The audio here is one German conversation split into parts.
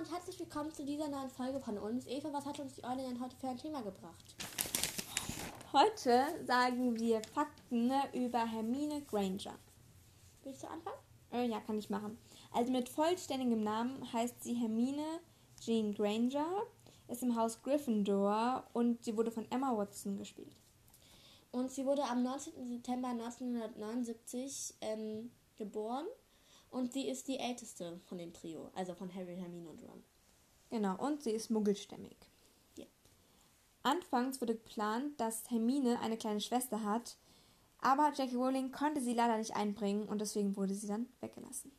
und herzlich willkommen zu dieser neuen Folge von uns. Eva, was hat uns die Eule denn heute für ein Thema gebracht? Heute sagen wir Fakten über Hermine Granger. Willst du anfangen? Äh, ja, kann ich machen. Also mit vollständigem Namen heißt sie Hermine Jean Granger, ist im Haus Gryffindor und sie wurde von Emma Watson gespielt. Und sie wurde am 19. September 1979 ähm, geboren und sie ist die älteste von dem Trio, also von Harry, Hermine und Ron. Genau, und sie ist muggelstämmig. Ja. Anfangs wurde geplant, dass Hermine eine kleine Schwester hat, aber Jackie Rowling konnte sie leider nicht einbringen und deswegen wurde sie dann weggelassen.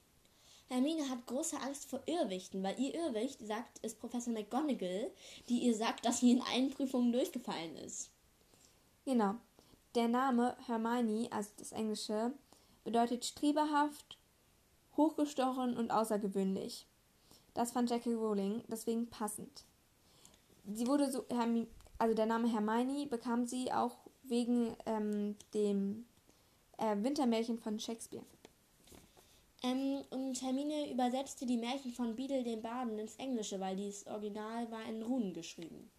Hermine hat große Angst vor Irrwichten, weil ihr Irrwicht sagt, ist Professor McGonagall, die ihr sagt, dass sie in allen Prüfungen durchgefallen ist. Genau. Der Name Hermione, also das Englische, bedeutet strieberhaft, hochgestochen und außergewöhnlich. Das fand Jackie Rowling deswegen passend. Sie wurde so, also der Name Hermione bekam sie auch wegen ähm, dem äh, Wintermärchen von Shakespeare. Ähm, und Hermine übersetzte die Märchen von Beadle den Baden ins Englische, weil dieses Original war in Runen geschrieben.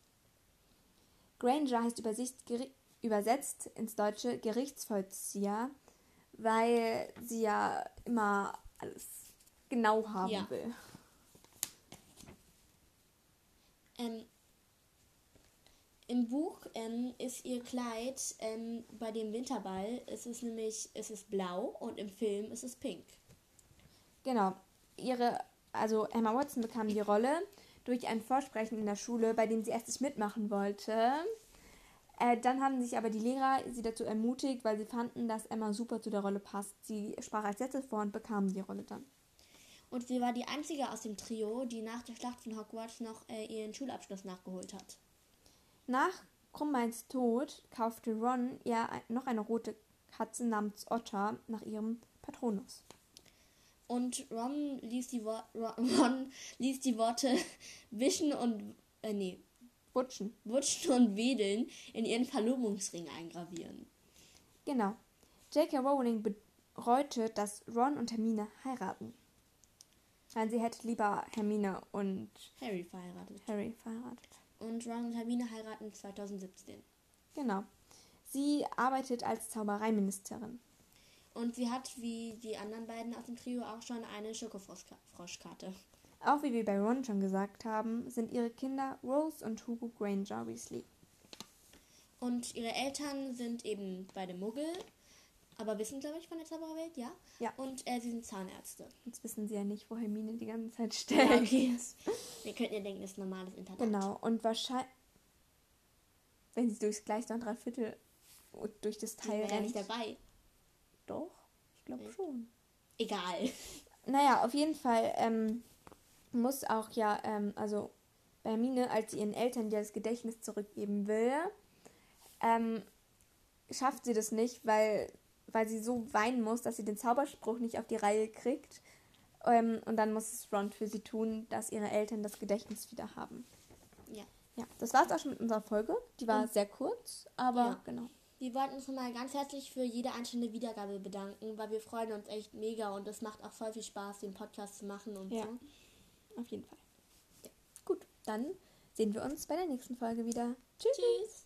Granger heißt übersetzt ins Deutsche Gerichtsvollzieher, weil sie ja immer alles genau haben ja. will. Ähm, Im Buch ähm, ist ihr Kleid ähm, bei dem Winterball, ist es nämlich ist es blau und im Film ist es pink. Genau. Ihre, also Emma Watson bekam die Rolle durch ein Vorsprechen in der Schule, bei dem sie erst nicht mitmachen wollte. Äh, dann haben sich aber die Lehrer sie dazu ermutigt, weil sie fanden, dass Emma super zu der Rolle passt. Sie sprach als letztes vor und bekam die Rolle dann. Und sie war die einzige aus dem Trio, die nach der Schlacht von Hogwarts noch äh, ihren Schulabschluss nachgeholt hat. Nach Krummbeins Tod kaufte Ron ihr noch eine rote Katze namens Otter nach ihrem Patronus. Und Ron ließ die, Wo Ron ließ die Worte wischen und äh, nee, Wutschen. Wutschen und Wedeln in ihren Verlobungsring eingravieren. Genau. J.K. Rowling bereute, dass Ron und Hermine heiraten. Weil sie hätte lieber Hermine und Harry verheiratet. Harry verheiratet. Und Ron und Hermine heiraten 2017. Genau. Sie arbeitet als Zaubereiministerin. Und sie hat, wie die anderen beiden aus dem Trio, auch schon eine Schokofroschkarte. Auch wie wir bei Ron schon gesagt haben, sind ihre Kinder Rose und Hugo Granger Weasley. Und ihre Eltern sind eben beide Muggel, aber wissen, glaube ich, von der Zaubererwelt, ja? Ja. Und äh, sie sind Zahnärzte. Jetzt wissen sie ja nicht, wo Hermine die ganze Zeit steckt. Ja, okay. Wir könnten ja denken, das ist ein normales Internat. Genau, und wahrscheinlich, wenn sie durchs Gleis noch drei Viertel durch das Teil rennt. nicht dabei. Doch, ich glaube schon. Egal. Naja, auf jeden Fall ähm, muss auch ja, ähm, also bei Hermine, als sie ihren Eltern das Gedächtnis zurückgeben will, ähm, schafft sie das nicht, weil, weil sie so weinen muss, dass sie den Zauberspruch nicht auf die Reihe kriegt. Ähm, und dann muss es Ron für sie tun, dass ihre Eltern das Gedächtnis wieder haben. Ja. Ja, das war es auch schon mit unserer Folge. Die war und, sehr kurz, aber ja. genau. Wir wollten uns nochmal ganz herzlich für jede einzelne Wiedergabe bedanken, weil wir freuen uns echt mega und es macht auch voll viel Spaß, den Podcast zu machen und ja. so. Auf jeden Fall. Ja. Gut, dann sehen wir uns bei der nächsten Folge wieder. Tschüss. Tschüss.